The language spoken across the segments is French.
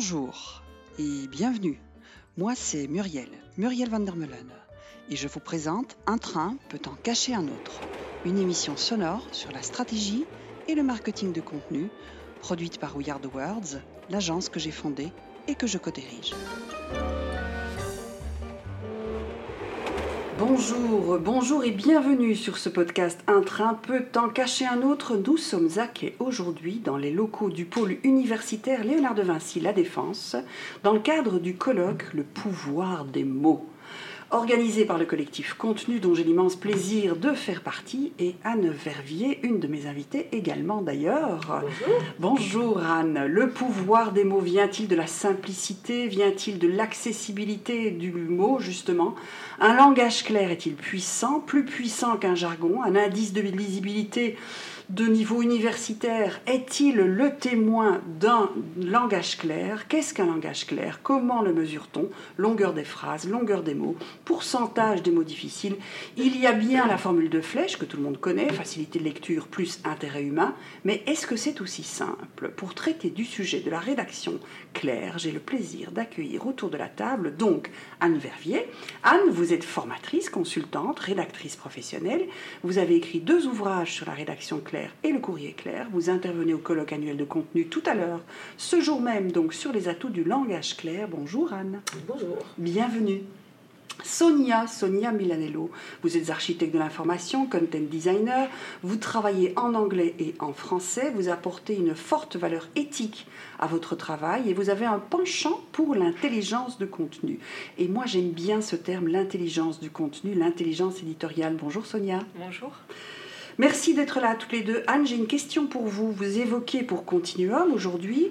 Bonjour et bienvenue. Moi, c'est Muriel, Muriel van et je vous présente Un train peut en cacher un autre, une émission sonore sur la stratégie et le marketing de contenu, produite par We Are Words, l'agence que j'ai fondée et que je co-dirige. Bonjour, bonjour et bienvenue sur ce podcast Un train peut en cacher un autre. Nous sommes à quai aujourd'hui dans les locaux du pôle universitaire Léonard de Vinci La Défense dans le cadre du colloque Le pouvoir des mots organisé par le collectif Contenu dont j'ai l'immense plaisir de faire partie, et Anne Vervier, une de mes invitées également d'ailleurs. Bonjour. Bonjour Anne. Le pouvoir des mots vient-il de la simplicité Vient-il de l'accessibilité du mot justement? Un langage clair est-il puissant? Plus puissant qu'un jargon? Un indice de lisibilité de niveau universitaire est-il le témoin d'un langage clair? Qu'est-ce qu'un langage clair? Comment le mesure-t-on? Longueur des phrases, longueur des mots, pourcentage des mots difficiles. Il y a bien la formule de flèche que tout le monde connaît, facilité de lecture plus intérêt humain, mais est-ce que c'est aussi simple? Pour traiter du sujet de la rédaction claire, j'ai le plaisir d'accueillir autour de la table donc Anne Vervier. Anne, vous êtes formatrice, consultante, rédactrice professionnelle. Vous avez écrit deux ouvrages sur la rédaction claire et le courrier clair. Vous intervenez au colloque annuel de contenu tout à l'heure, ce jour même donc sur les atouts du langage clair. Bonjour Anne. Bonjour. Bienvenue. Sonia, Sonia Milanello, vous êtes architecte de l'information, content designer, vous travaillez en anglais et en français, vous apportez une forte valeur éthique à votre travail et vous avez un penchant pour l'intelligence de contenu. Et moi j'aime bien ce terme, l'intelligence du contenu, l'intelligence éditoriale. Bonjour Sonia. Bonjour. Merci d'être là toutes les deux. Anne, j'ai une question pour vous. Vous évoquez pour Continuum aujourd'hui,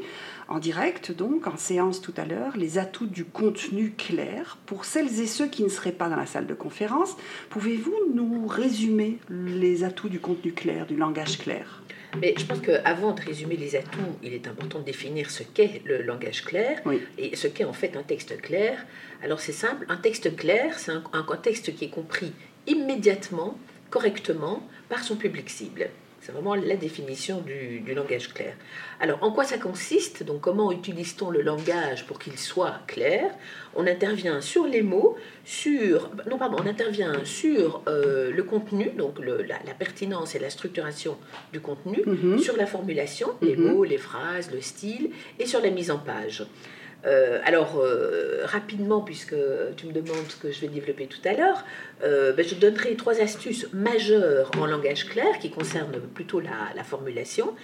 en direct donc, en séance tout à l'heure, les atouts du contenu clair. Pour celles et ceux qui ne seraient pas dans la salle de conférence, pouvez-vous nous résumer les atouts du contenu clair, du langage clair? Mais je pense qu'avant de résumer les atouts, il est important de définir ce qu'est le langage clair et ce qu'est en fait un texte clair. Alors c'est simple, un texte clair, c'est un, un texte qui est compris immédiatement, correctement, par son public cible. C'est vraiment la définition du, langage clair. Alors, en quoi ça consiste? Donc, comment utilise-t-on le langage pour qu'il soit clair? On intervient sur les mots, sur non pardon, on intervient sur euh, le contenu, donc la, pertinence et la structuration du contenu, Mhm. sur la formulation, les Mhm. mots, les phrases, le style, et sur la mise en page. Euh, alors, euh, rapidement, puisque tu me demandes ce que je vais développer tout à l'heure, euh, ben, je donnerai trois astuces majeures en langage clair qui concernent plutôt la, la formulation.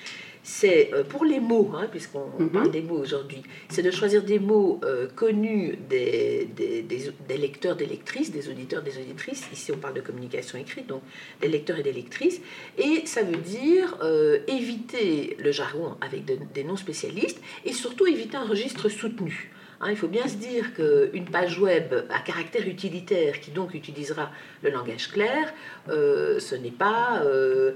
C'est euh, pour les mots, hein, puisqu'on Mhm. parle des mots aujourd'hui, c'est de choisir des mots euh, connus des, des, des- des lecteurs, des lectrices, des auditeurs, des auditrices. Ici, on parle de communication écrite, donc des lecteurs et des lectrices. Et ça veut dire euh, éviter le jargon avec de- des noms spécialistes et surtout éviter un registre soutenu. Hein, il faut bien se dire qu'une page web à caractère utilitaire, qui donc utilisera le langage clair, euh, ce n'est pas euh,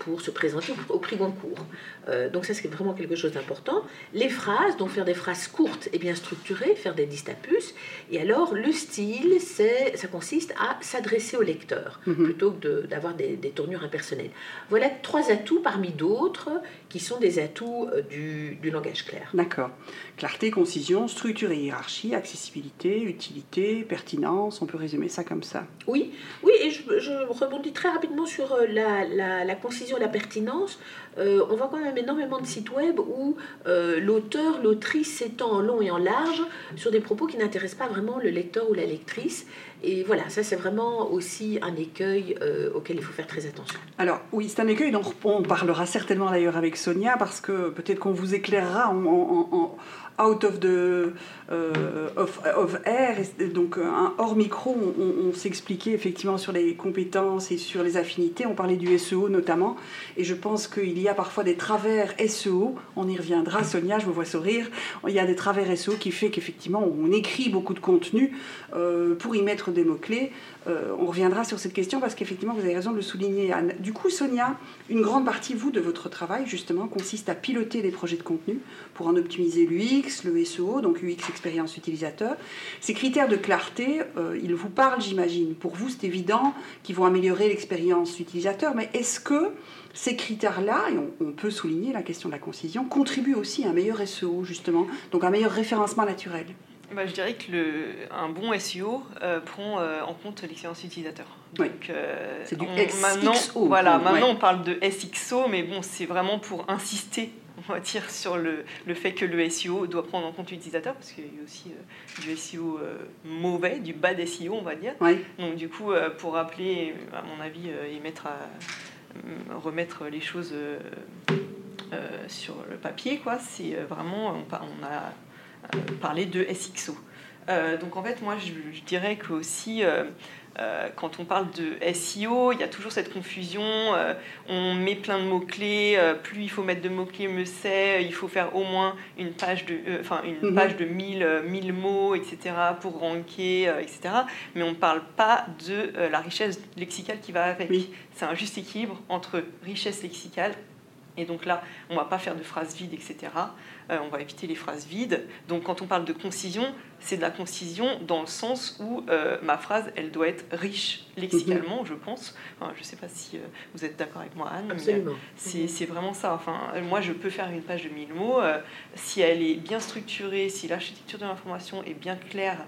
pour se présenter au prix Goncourt. Euh, donc ça, c'est vraiment quelque chose d'important. Les phrases, donc faire des phrases courtes et bien structurées, faire des distapus. Et alors, le style, c'est, ça consiste à s'adresser au lecteur, Mhm. plutôt que de- d'avoir des, des tournures impersonnelles. Voilà trois atouts parmi d'autres qui sont des atouts euh, du, du langage clair. D'accord. Clarté, concision, structure et hiérarchie, accessibilité, utilité, pertinence, on peut résumer ça comme ça. Oui, oui, et je, je rebondis très rapidement sur euh, la, la- la concision, la pertinence. Euh, on voit quand même énormément de sites web où euh, l'auteur, l'autrice s'étend en long et en large sur des propos qui n'intéressent pas vraiment le lecteur ou la lectrice. Et voilà, ça c'est vraiment aussi un écueil euh, auquel il faut faire très attention. Alors oui, c'est un écueil dont on parlera certainement d'ailleurs avec Sonia parce que peut-être qu'on vous éclairera en, out of the euh, of, air, donc un hors micro, on, s'expliquait effectivement sur les compétences et sur les affinités. On parlait du SEO notamment, et je pense qu'il y a parfois des travers SEO. On y reviendra, Sonia, je me vois sourire. Il y a des travers SEO qui fait qu'effectivement on écrit beaucoup de contenu euh, pour y mettre des mots-clés. Euh, on reviendra sur cette question parce qu'effectivement, vous avez raison de le souligner, Anne. Du coup, Sonia, une grande partie, vous, de votre travail, justement, consiste à piloter des projets de contenu pour en optimiser l'UX, le SEO, donc UX expérience utilisateur. Ces critères de clarté, euh, ils vous parlent, j'imagine. Pour vous, c'est évident qu'ils vont améliorer l'expérience utilisateur, mais est-ce que ces critères-là, et on, peut souligner la question de la concision, contribuent aussi à un meilleur SEO, justement, donc un meilleur référencement naturel? Bah, je dirais que le, un bon SEO euh, prend euh, en compte l'expérience utilisateur. Donc, euh, c'est du maintenant, Voilà, maintenant on parle de SXO, mais bon, c'est vraiment pour insister, on va dire, sur le, le, fait que le SEO doit prendre en compte l'utilisateur, parce qu'il y a aussi du SEO mauvais, du bad SEO, on va dire. Donc du coup, pour rappeler, à mon avis, et mettre à, remettre les choses sur le papier, quoi, c'est vraiment, on, on a euh, parler de SXO. Euh, donc en fait, moi, je, dirais que aussi, euh, quand on parle de SEO, il y a toujours cette confusion. on met plein de mots-clés. plus il faut mettre de mots-clés, mieux c'est. Il faut faire au moins une page de, enfin, une mhm. page de 1000, 1000 mots, etc. pour ranker, etc. Mais on ne parle pas de la richesse lexicale qui va avec. C'est un juste équilibre entre richesse lexicale et donc là, on ne va pas faire de phrases vides, etc. Euh, on va éviter les phrases vides. Donc quand on parle de concision, c'est de la concision dans le sens où euh, ma phrase, elle doit être riche lexicalement, je pense. je ne sais pas si euh, vous êtes d'accord avec moi, Anne. Absolument. C'est vraiment ça. Enfin, moi, je peux faire une page de 1000 mots. si elle est bien structurée, si l'architecture de l'information est bien claire,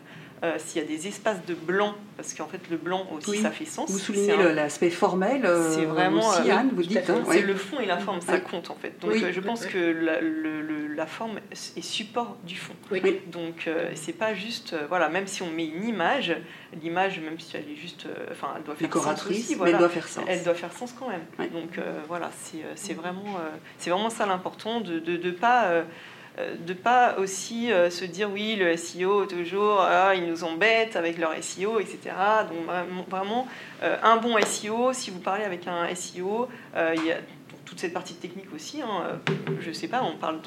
euh, s'il y a des espaces de blanc, parce qu'en fait le blanc aussi ça fait sens. Vous soulignez l'aspect formel, euh, c'est vraiment aussi, euh, vous dites. Hein, c'est le fond et la forme, ça compte en fait. Donc je pense que la, le, la, forme est support du fond. Donc c'est pas juste, voilà, même si on met une image, l'image, même si elle est juste, enfin elle doit faire sens aussi, mais elle doit faire sens. Elle doit faire sens quand même. Donc voilà, c'est vraiment, c'est vraiment ça l'important de ne pas euh, de pas aussi euh, se dire oui le SEO toujours ah, ils nous embêtent avec leur SEO etc donc vraiment euh, un bon SEO si vous parlez avec un SEO il y a toute cette partie technique aussi hein, je sais pas on parle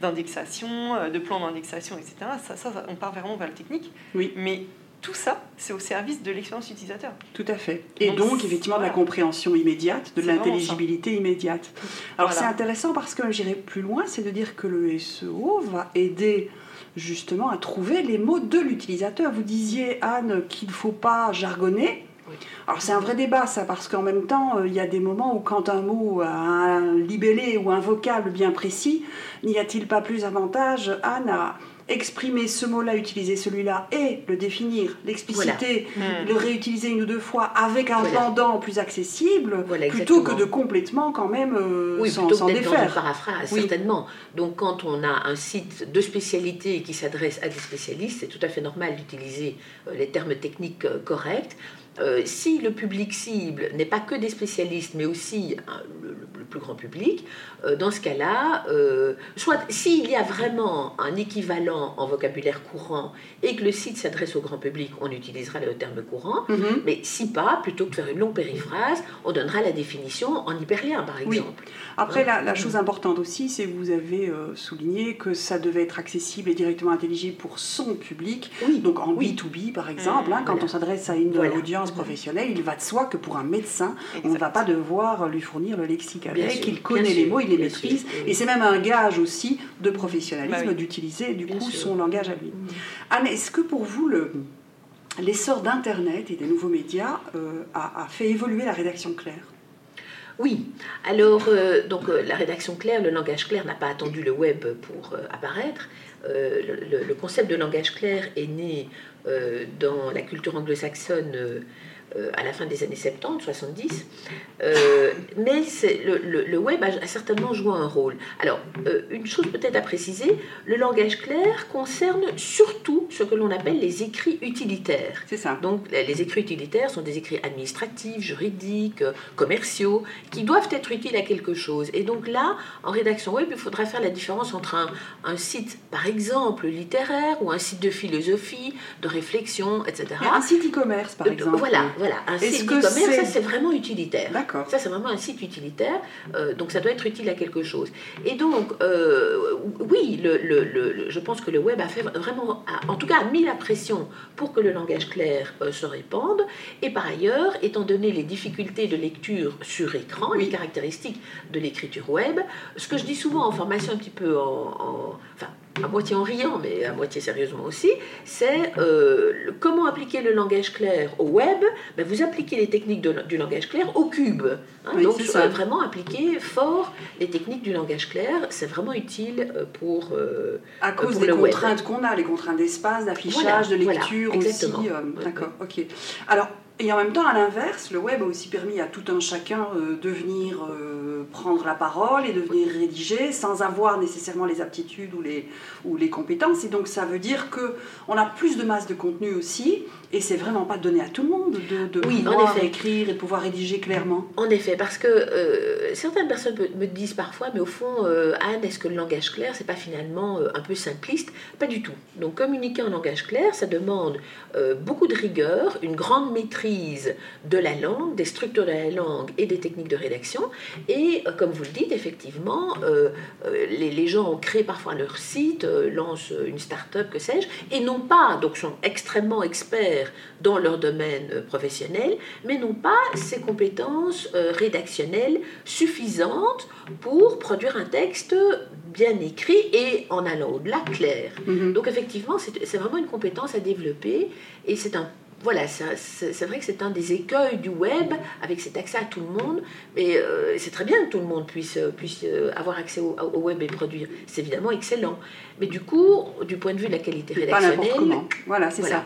d'indexation de, plan d'indexation etc ça, ça, on part vraiment vers le technique. Oui. mais tout ça, c'est au service de l'expérience utilisateur. Tout à fait. Et donc, effectivement, de la compréhension immédiate, de l'intelligibilité immédiate. Alors, c'est intéressant parce que j'irai plus loin, c'est de dire que le SEO va aider justement à trouver les mots de l'utilisateur. Vous disiez, Anne, qu'il ne faut pas jargonner. Alors c'est un vrai débat ça, parce qu'en même temps, euh, il y a des moments où quand un mot a un libellé ou un vocable bien précis, n'y a-t-il pas plus avantage, Anne, à exprimer ce mot-là, utiliser celui-là et le définir, l'expliciter, hmm. le réutiliser une ou deux fois avec un pendant plus accessible, plutôt que de complètement quand même euh, oui, s'en, plutôt défaire. Paraphrase, certainement. Donc quand on a un site de spécialité qui s'adresse à des spécialistes, c'est tout à fait normal d'utiliser euh, les termes techniques euh, corrects. Euh, si le public cible n'est pas que des spécialistes, mais aussi hein, le, plus grand public, euh, dans ce cas-là, euh, soit s'il y a vraiment un équivalent en vocabulaire courant et que le site s'adresse au grand public, on utilisera le terme courant, mhm. mais si pas, plutôt que de faire une longue périphrase, on donnera la définition en hyperlien, par exemple. Après, la, la, chose importante aussi, c'est que vous avez souligné que ça devait être accessible et directement intelligible pour son public, donc en B2B par exemple, hein, quand on s'adresse à une audience professionnel, il va de soi que pour un médecin, on ne va pas devoir lui fournir le lexique avec, il connaît les mots, il les maîtrise, et c'est même un gage aussi de professionnalisme bah d'utiliser du coup son langage à lui. Mm. Anne, est-ce que pour vous le l'essor d'Internet et des nouveaux médias euh, a, fait évoluer la rédaction claire? Oui, alors euh, donc euh, la rédaction claire, le langage clair n'a pas attendu le web pour apparaître. Le, le, concept de langage clair est né dans la culture anglo-saxonne euh, à la fin des années 70, 70. Euh, mais le, le, web a, certainement joué un rôle. Alors, euh, une chose peut-être à préciser, le langage clair concerne surtout ce que l'on appelle les écrits utilitaires. C'est ça. Donc, les écrits utilitaires sont des écrits administratifs, juridiques, commerciaux, qui doivent être utiles à quelque chose. Et donc là, en rédaction web, il faudra faire la différence entre un, un site, par exemple, littéraire, ou un site de philosophie, de réflexion, etc. un site e-commerce, par exemple. Voilà, Voilà, un site d'e-commerce, ça c'est vraiment utilitaire. D'accord. Ça c'est vraiment un site utilitaire, donc ça doit être utile à quelque chose. Et donc, oui, le, le, je pense que le web a fait vraiment, en tout cas, a mis la pression pour que le langage clair se répande. Et par ailleurs, étant donné les difficultés de lecture sur écran, les caractéristiques de l'écriture web, ce que je dis souvent en formation un petit peu en, enfin, à moitié en riant, mais à moitié sérieusement aussi, c'est euh, comment appliquer le langage clair au web? Ben, vous appliquez les techniques du langage clair au cube. Hein. donc euh, vraiment appliquer fort les techniques du langage clair, c'est vraiment utile euh, pour à cause des contraintes qu'on a, les contraintes d'espace, d'affichage, de lecture aussi. D'accord, ok. Alors et en même temps, à l'inverse, le web a aussi permis à tout un chacun euh, de venir euh, prendre la parole et de venir rédiger sans avoir nécessairement les aptitudes ou les, ou les compétences. Et donc ça veut dire qu'on a plus de masse de contenu aussi et c'est vraiment pas donné à tout le monde de, de pouvoir écrire et de pouvoir rédiger clairement. En effet, parce que euh, certaines personnes me disent parfois, mais au fond, euh, Anne, est-ce que le langage clair, c'est pas finalement euh, un peu simpliste? Pas du tout. Donc communiquer en langage clair, ça demande beaucoup de rigueur, une grande maîtrise de la langue, des structures de la langue et des techniques de rédaction. Et comme vous le dites, effectivement, les, les, gens ont créé parfois leur site, lancent une start-up, que sais-je, et non pas, donc sont extrêmement experts dans leur domaine euh, professionnel, mais n'ont pas ces compétences euh, rédactionnelles suffisantes pour produire un texte bien écrit et en allant au-delà clair. Mm-hmm. Donc effectivement, c'est vraiment une compétence à développer et c'est un voilà, c'est vrai que c'est un des écueils du web, avec cet accès à tout le monde, mais euh, c'est très bien que tout le monde puisse, puisse avoir accès au, web et produire. C'est évidemment excellent. Mais du coup, du point de vue de la qualité rédactionnelle... Pas comment. Voilà, c'est ça.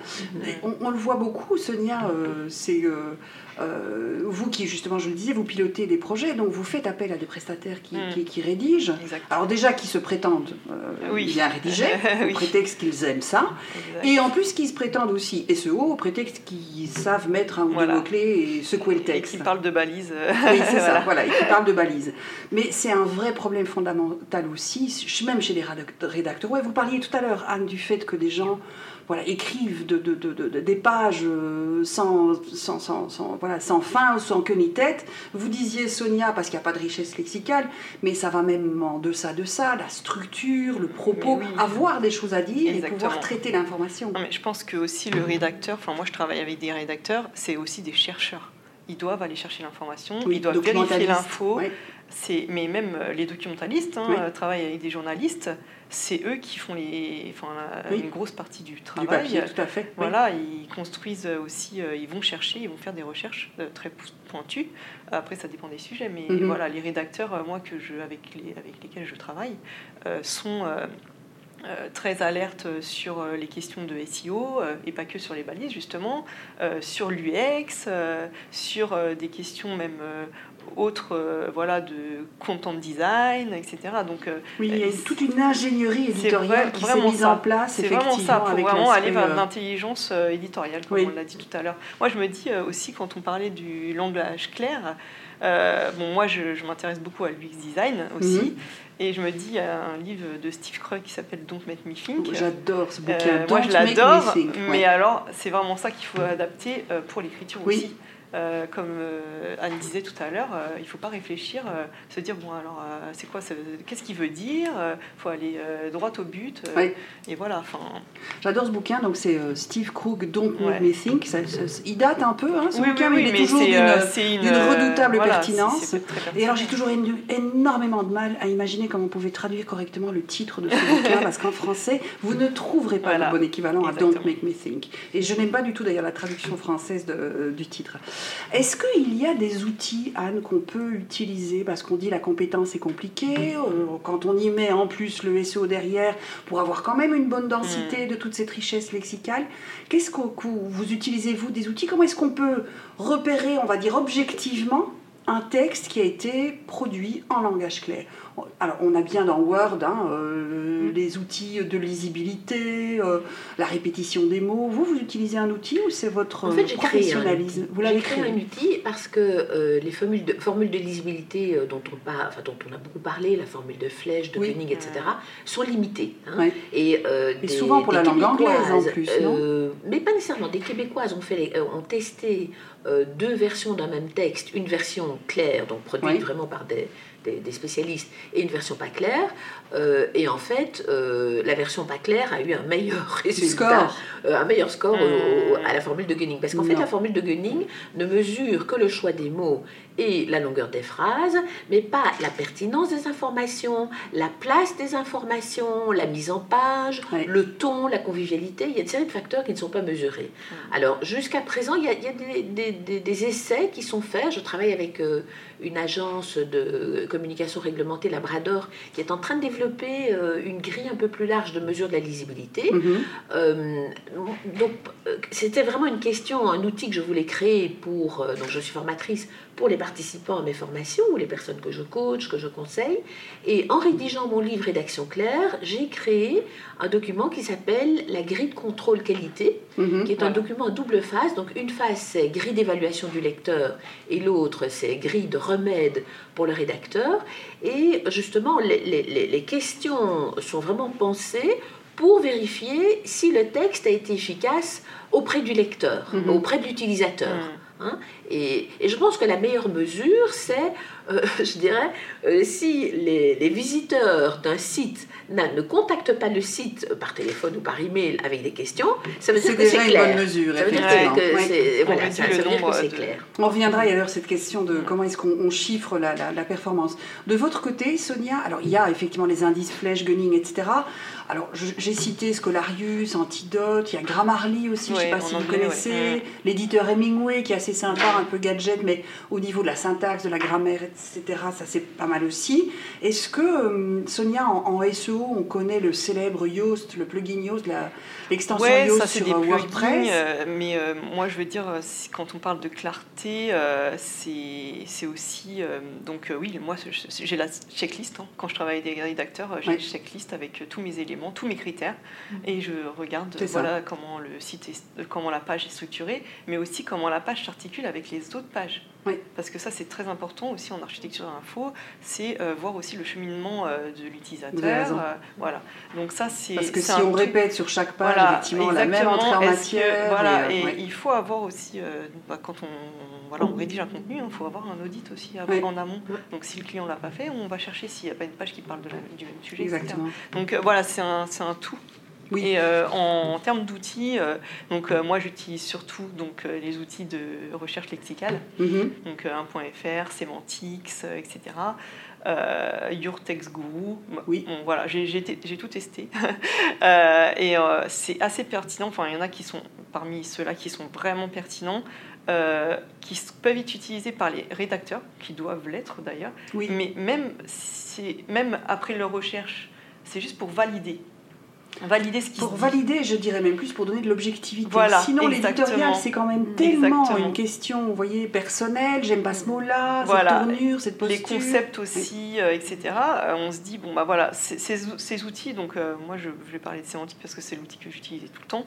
On, le voit beaucoup, Sonia, euh, c'est... Euh, euh, vous qui, justement, je le disais, vous pilotez des projets, donc vous faites appel à des prestataires qui, mm. qui, rédigent. Alors déjà, qui se prétendent euh, bien rédiger, au prétexte qu'ils aiment ça. Et en plus, qui se prétendent aussi SEO, au prétexte qu'ils savent mettre un ou deux mots-clés et secouer le texte. Et qui parlent de balises. oui, c'est ça, voilà, et qui parlent de balises. Mais c'est un vrai problème fondamental aussi, même chez les rédacteurs. Ouais, vous parliez tout à l'heure, Anne, du fait que des gens voilà, écrivent de, de, de, des pages euh, sans, sans, sans, sans, voilà, sans fin, sans queue ni tête. Vous disiez Sonia, parce qu'il n'y a pas de richesse lexicale, mais ça va même en deçà de ça, la structure, le propos, avoir des choses à dire et pouvoir traiter l'information. Mais je pense que aussi le rédacteur, enfin moi je travaille avec des rédacteurs, c'est aussi des chercheurs. Ils doivent aller chercher l'information, ils doivent vérifier l'info. Mais même euh, les documentalistes hein, euh, travaillent avec des journalistes c'est eux qui font les, enfin, une grosse partie du travail. Du tout à fait. Voilà, ils construisent aussi, euh, ils vont chercher, ils vont faire des recherches euh, très pointues. Après, ça dépend des sujets, mais mhm. voilà, les rédacteurs, euh, moi, que je, avec, les, avec lesquels je travaille, sont très alertes sur les questions de SEO et pas que sur les balises justement, sur l'UX, sur des questions même autres euh, voilà, de content design, etc. Donc, euh, oui, il y a toute une ingénierie éditoriale qui s'est mise en place. C'est vraiment ça, pour vraiment aller vers euh, l'intelligence éditoriale, comme on l'a dit tout à l'heure. Moi, je me dis aussi, quand on parlait du langage clair, bon, moi, je, m'intéresse beaucoup à l'UX design aussi. Mhm. Et je me dis, il y a un livre de Steve Krug qui s'appelle Don't Make Me Think. J'adore ce bouquin. moi, je l'adore. Mais alors, c'est vraiment ça qu'il faut adapter pour l'écriture aussi. Euh, comme euh, Anne disait tout à l'heure, euh, il ne faut pas réfléchir, se dire bon alors c'est quoi, qu'est-ce qu'il veut dire Il faut aller droit au but. Et voilà. J'adore ce bouquin, donc c'est Steve Krug, Don't Make Me Think. il date un peu, hein, ce bouquin, mais il est toujours d'une redoutable pertinence. Et alors j'ai toujours énormément de mal à imaginer comment on pouvait traduire correctement le titre de ce bouquin, parce qu'en français vous ne trouverez pas le bon équivalent à Don't Make Me Think. Et je n'aime pas du tout d'ailleurs la traduction française de, du titre. Est-ce qu'il y a des outils, Anne, qu'on peut utiliser? Parce qu'on dit la compétence est compliquée, euh, quand on y met en plus le SEO derrière, pour avoir quand même une bonne densité mm. de toute cette richesse lexicale, qu'est-ce que vous utilisez, vous, des outils? Comment est-ce qu'on peut repérer, on va dire objectivement, un texte qui a été produit en langage clair alors, on a bien dans Word hein, euh, mm. les outils de lisibilité, euh, la répétition des mots. Vous, vous utilisez un outil ou c'est votre en fait, professionnalisme Vous l'avez créé un outil parce que euh, les formules de, formules de lisibilité dont, on enfin, dont on a beaucoup parlé, la formule de flèche, de oui. etc., sont limitées. Hein. Et, souvent pour la langue anglaise en plus, non? Mais pas nécessairement. Des Québécoises ont, fait ont testé deux versions d'un même texte, une version claire, donc produite vraiment par des, des, spécialistes, et une version pas claire. Euh, et en fait, euh, la version pas claire a eu un meilleur résultat, euh, un meilleur score à la formule de Gunning. Parce qu'en fait, la formule de Gunning ne mesure que le choix des mots et la longueur des phrases, mais pas la pertinence des informations, la place des informations, la mise en page, le ton, la convivialité. Il y a une série de facteurs qui ne sont pas mesurés. Alors, jusqu'à présent, il y a, des, des, des, essais qui sont faits. Je travaille avec une agence de communication réglementée, Labrador, qui est en train de développer euh, une grille un peu plus large de mesure de la lisibilité. Mhm. Euh, donc, euh, c'était vraiment une question, un outil que je voulais créer pour. donc, je suis formatrice pour les participants à mes formations ou les personnes que je coach, que je conseille. Et en rédigeant mon livre Rédaction claire, j'ai créé un document qui s'appelle la grille de contrôle qualité, mhm. qui est un document à double phase. Donc une phase c'est grille d'évaluation du lecteur et l'autre c'est grille de remède pour le rédacteur. Et justement, les, les, les questions sont vraiment pensées pour vérifier si le texte a été efficace auprès du lecteur, mhm. auprès de l'utilisateur. Hein. et, et, je pense que la meilleure mesure, c'est, euh, je dirais, euh, si les, les visiteurs d'un site ne contactent pas le site par téléphone ou par email avec des questions, ça veut dire que c'est clair. Une bonne mesure, ça veut dire que c'est clair. On reviendra d'ailleurs cette question de comment est-ce qu'on chiffre la, la, la, performance. De votre côté, Sonia, alors il y a effectivement les indices flèches, gunning, etc. Alors j'ai cité Scholarius, Antidote, il y a Grammarly aussi, je ne sais pas si vous connaissez, l'éditeur Hemingway qui est assez sympa, un peu gadget, mais au niveau de la syntaxe, de la grammaire, etc., ça c'est pas mal aussi. Est-ce que, euh, Sonia, en, SEO, on connaît le célèbre Yoast, le plugin Yoast, l'extension Yoast sur euh, WordPress? euh, Mais moi, je veux dire, quand on parle de clarté, c'est aussi. donc, oui, moi, j'ai la checklist. Hein. Quand je travaille avec des rédacteurs, j'ai une checklist avec tous mes éléments, tous mes critères, mm. et je regarde voilà, comment le site est, comment la page est structurée, mais aussi comment la page s'articule avec les autres pages. Parce que ça, c'est très important aussi en architecture d'info, c'est euh, voir aussi le cheminement euh, de l'utilisateur. Euh, voilà. Donc ça, c'est parce que si on répète sur chaque page effectivement la même entrée en matière. voilà. Et, il faut avoir aussi, bah, quand on, voilà, on rédige un contenu, il faut avoir un audit aussi en amont. Donc si le client l'a pas fait, on va chercher s'il n'y a pas une page qui parle de la, du même sujet. Exactement. Donc voilà, c'est un, un tout. Oui. Et euh, en, termes d'outils, euh, donc euh, moi j'utilise surtout donc les outils de recherche lexicale, mm-hmm. donc 1.fr, Semantics, etc. Your Text Guru. Oui. voilà, j'ai tout testé. et c'est assez pertinent. Enfin, il y en a qui sont parmi ceux-là qui sont vraiment pertinents. qui peuvent être utilisés par les rédacteurs, qui doivent l'être d'ailleurs, oui. mais même, même après leur recherche, c'est juste pour valider Valider ce qui Pour valider, je dirais même plus pour donner de l'objectivité. Voilà, Sinon, l'éditorial, c'est quand même tellement une question, vous voyez, personnelle. J'aime pas ce mot-là, voilà. cette tournure, cette posture. Les concepts aussi, euh, etc. Euh, on se dit, bon, bah voilà, ces, ces outils, donc euh, moi je, vais parler de sémantique parce que c'est l'outil que j'utilise tout le temps,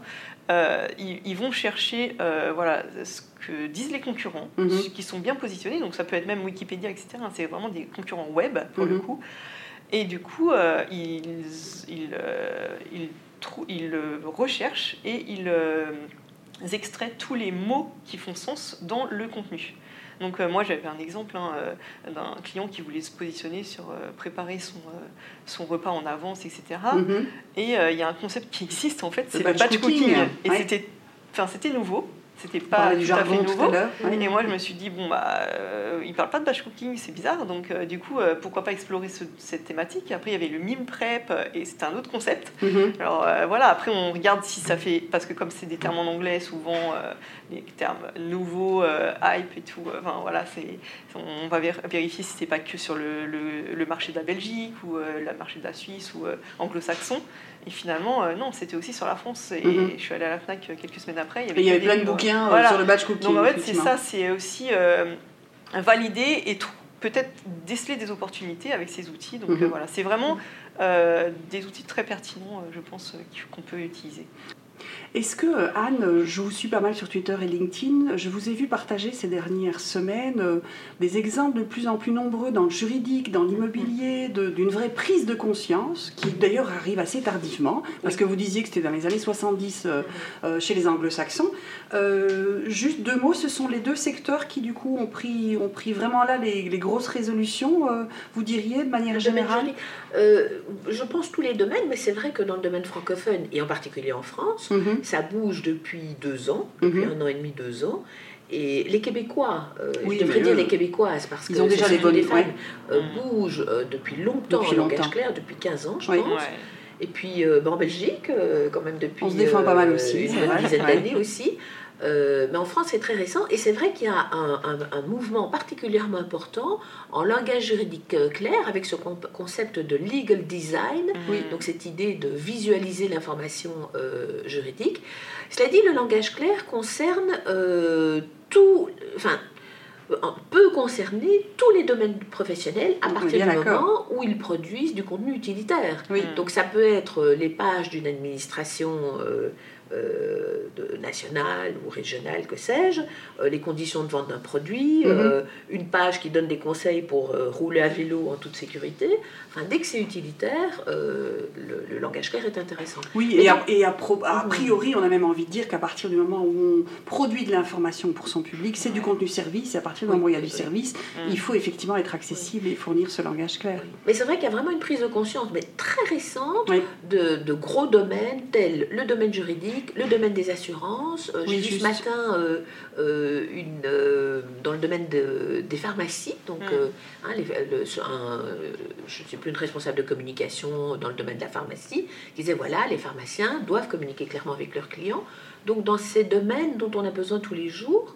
ils, vont chercher voilà, ce que disent les concurrents, mhm. qui sont bien positionnés. Donc ça peut être même Wikipédia, etc. C'est vraiment des concurrents web, pour le mhm. coup. Et du coup, euh, ils, ils, euh, ils, recherchent et ils euh, extraient tous les mots qui font sens dans le contenu. Donc moi j'avais un exemple hein, d'un client qui voulait se positionner sur préparer son, son repas en avance, etc. Mm-hmm. Et il y a un concept qui existe en fait, c'est le batch cooking. Et c'était, c'était nouveau. C'était pas du tout à fait nouveau. Et moi, je me suis dit, bon, bah, euh, il parle pas de batch cooking, c'est bizarre. Donc, euh, du coup, euh, pourquoi pas explorer cette thématique? Après, il y avait le mime prep et c'était un autre concept. Mm-hmm. Alors, voilà, après, on regarde si ça fait. Parce que, comme c'est des termes en anglais, souvent, les termes nouveaux, hype et tout, enfin, voilà, c'est, on va vérifier si c'est pas que sur le, le, le, marché de la Belgique ou le marché de la Suisse ou anglo-saxon. Et finalement, euh, non, c'était aussi sur la France. Et mhm. je suis allée à la FNAC euh, quelques semaines après. Il y avait, y avait plein de bouquins euh, sur le batch cooking. Donc en fait, c'est ça, c'est aussi valider et peut-être déceler des opportunités avec ces outils. Donc mhm. voilà, c'est vraiment des outils très pertinents, je pense, qu'on peut utiliser. Est-ce que, euh, Anne, je vous suis pas mal sur Twitter et LinkedIn, je vous ai vu partager ces dernières semaines euh, des exemples de plus en plus nombreux dans le juridique, dans l'immobilier, d'une vraie prise de conscience, qui d'ailleurs arrive assez tardivement, parce que vous disiez que c'était dans les années 70 euh, chez les anglo-saxons. juste deux mots, ce sont les deux secteurs qui du coup ont pris, ont pris vraiment là les, grosses résolutions, vous diriez, de manière générale Je pense tous les domaines, mais c'est vrai que dans le domaine francophone, et en particulier en France, mhm. Ça bouge depuis deux ans, depuis mhm. un an et demi, deux ans. Et les Québécois, euh, je devrais dire les Québécoises, parce que ont déjà les bonnes femmes euh, bougent euh, depuis longtemps depuis en langage clair, depuis 15 ans, je pense. Et puis ben, en Belgique, quand même depuis On se défend pas mal aussi, une dizaine d'années aussi. Euh, mais en France, c'est très récent. Et c'est vrai qu'il y a un, mouvement particulièrement important en langage juridique euh, clair avec ce concept de legal design, donc cette idée de visualiser l'information euh, juridique. Cela dit, le langage clair concerne tout, enfin, peut concerner tous les domaines professionnels à partir du moment où ils produisent du contenu utilitaire. Donc ça peut être les pages d'une administration euh, de, nationale ou régionale, que sais-je, euh, les conditions de vente d'un produit, mhm. euh, une page qui donne des conseils pour rouler à vélo en toute sécurité. Enfin, dès que c'est utilitaire, le, langage clair est intéressant. Oui, et, a, et a, mhm. priori, on a même envie de dire qu'à partir du moment où on produit de l'information pour son public, c'est du contenu service, et à partir du moment où il y a du service, il faut effectivement être accessible et fournir ce langage clair. Mais c'est vrai qu'il y a vraiment une prise de conscience, mais très récente, de, de gros domaines tels le domaine juridique, le domaine des assurances. Euh, j'ai vu ce matin euh, euh, une, dans le domaine des pharmacies, donc mm. hein, je ne sais plus une responsable de communication dans le domaine de la pharmacie, qui disait voilà, les pharmaciens doivent communiquer clairement avec leurs clients. Donc dans ces domaines dont on a besoin tous les jours,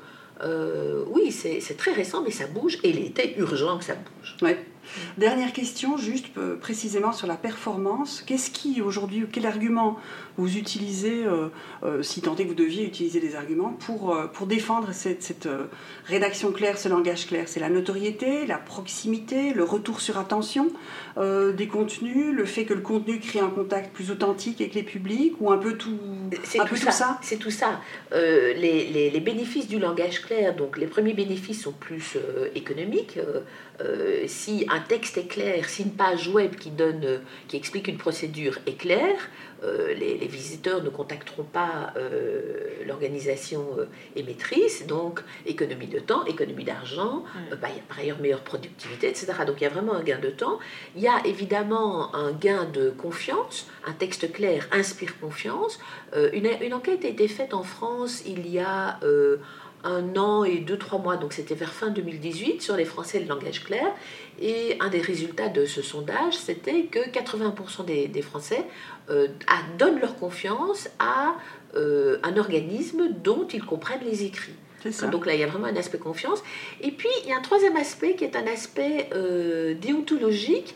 oui, c'est très récent, mais ça bouge et il était urgent que ça bouge. Ouais. Dernière question, juste précisément sur la performance. Qu'est-ce qui aujourd'hui, quel argument vous utilisez, euh, euh, si tant est que vous deviez utiliser des arguments, pour, euh, pour défendre cette, cette rédaction claire, ce langage clair? C'est la notoriété, la proximité, le retour sur attention des contenus, le fait que le contenu crée un contact plus authentique avec les publics, ou un peu tout, un peu ça, ça? C'est tout ça. les, les, les, bénéfices du langage clair, donc les premiers bénéfices sont plus économiques. si un texte est clair, si une page web qui, donne, qui explique une procédure est claire, euh, les, visiteurs ne contacteront pas euh, l'organisation euh, émettrice, donc économie de temps, économie d'argent, bah, par ailleurs meilleure productivité, etc. Donc il y a vraiment un gain de temps. Il y a évidemment un gain de confiance. Un texte clair inspire confiance. Une, une, enquête a été faite en France il y a un an et deux, trois mois, donc c'était vers fin 2018, sur les Français le langage clair. Et un des résultats de ce sondage, c'était que 80% des, Français euh, donnent leur confiance à euh, un organisme dont ils comprennent les écrits. Donc là, il y a vraiment un aspect confiance. Et puis, il y a un troisième aspect qui est un aspect euh, déontologique.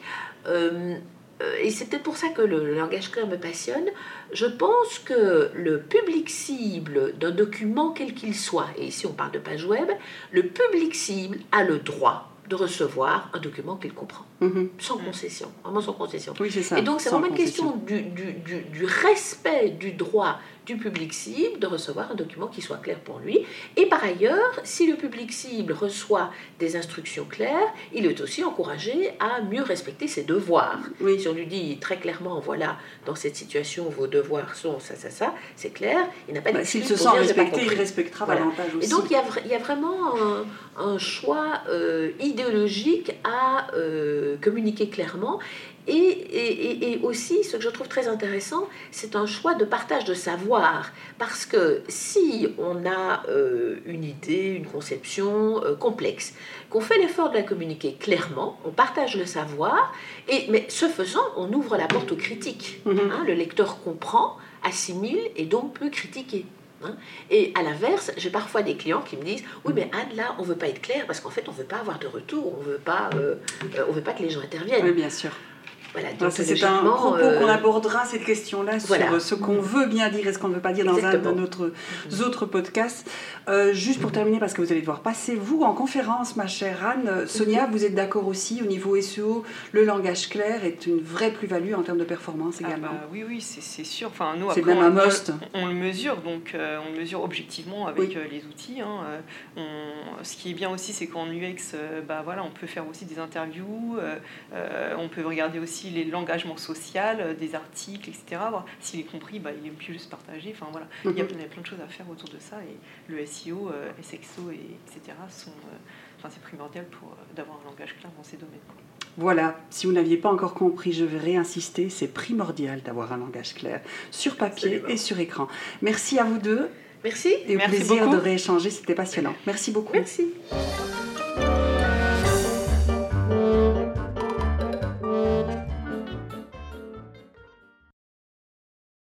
Et c'est peut-être pour ça que le langage clair me passionne. Je pense que le public cible d'un document quel qu'il soit, et ici on parle de page web, le public cible a le droit de recevoir un document qu'il comprend, mhm. sans concession, vraiment sans concession. Oui, ça, et donc c'est vraiment une question du, du, du, du, respect du droit du public cible de recevoir un document qui soit clair pour lui. Et par ailleurs, si le public cible reçoit des instructions claires, il est aussi encouragé à mieux respecter ses devoirs. Oui. Si on lui dit très clairement, voilà, dans cette situation, vos devoirs sont ça, ça, ça, c'est clair, il n'a pas bah, S'il se sent respecté, il respectera davantage aussi. Et donc il y a, il y a vraiment un, un choix euh, idéologique à euh, communiquer clairement. Et, et, et, aussi, ce que je trouve très intéressant, c'est un choix de partage de savoir. Parce que si on a euh, une idée, une conception complexe, qu'on fait l'effort de la communiquer clairement, on partage le savoir, et, mais ce faisant, on ouvre la porte aux critiques. Mm-hmm. Hein, le lecteur comprend, assimile et donc peut critiquer. Hein. Et à l'inverse, j'ai parfois des clients qui me disent Oui, mais Anne, là, on veut pas être clair parce qu'en fait, on veut pas avoir de retour, on veut pas, euh, euh, on veut pas que les gens interviennent. Oui, bien sûr. Voilà, c'est un propos euh, qu'on abordera cette question-là sur voilà. ce qu'on veut bien dire et ce qu'on ne veut pas dire dans Exactement. un de notre autres podcasts. Euh, juste pour terminer, parce que vous allez devoir passer, vous, en conférence, ma chère Anne. Euh, Sonia, vous êtes d'accord aussi, au niveau SEO, le langage clair est une vraie plus-value en termes de performance Ah également. bah oui, oui, c'est sûr. Enfin, nous, C'est après, même on, un must. On, le mesure, donc euh, on le mesure objectivement avec Oui. les outils. hein. On- ce qui est bien aussi, c'est qu'en UX, bah, voilà, on peut faire aussi des interviews, on peut regarder aussi les- l'engagement social, euh, des articles, etc. Voir s'il est compris, bah, il est plus juste partagé. Enfin, voilà. il, y a, il y a plein de choses à faire autour de ça. Et le SEO, euh, SXO, et, etc. sont... euh, Enfin, c'est primordial pour euh, d'avoir un langage clair dans ces domaines. quoi. Voilà, si vous n'aviez pas encore compris, je vais réinsister, c'est primordial d'avoir un langage clair sur papier Absolument. et sur écran. Merci à vous deux Merci. et au Merci plaisir beaucoup. de rééchanger, c'était passionnant. Merci beaucoup. Merci.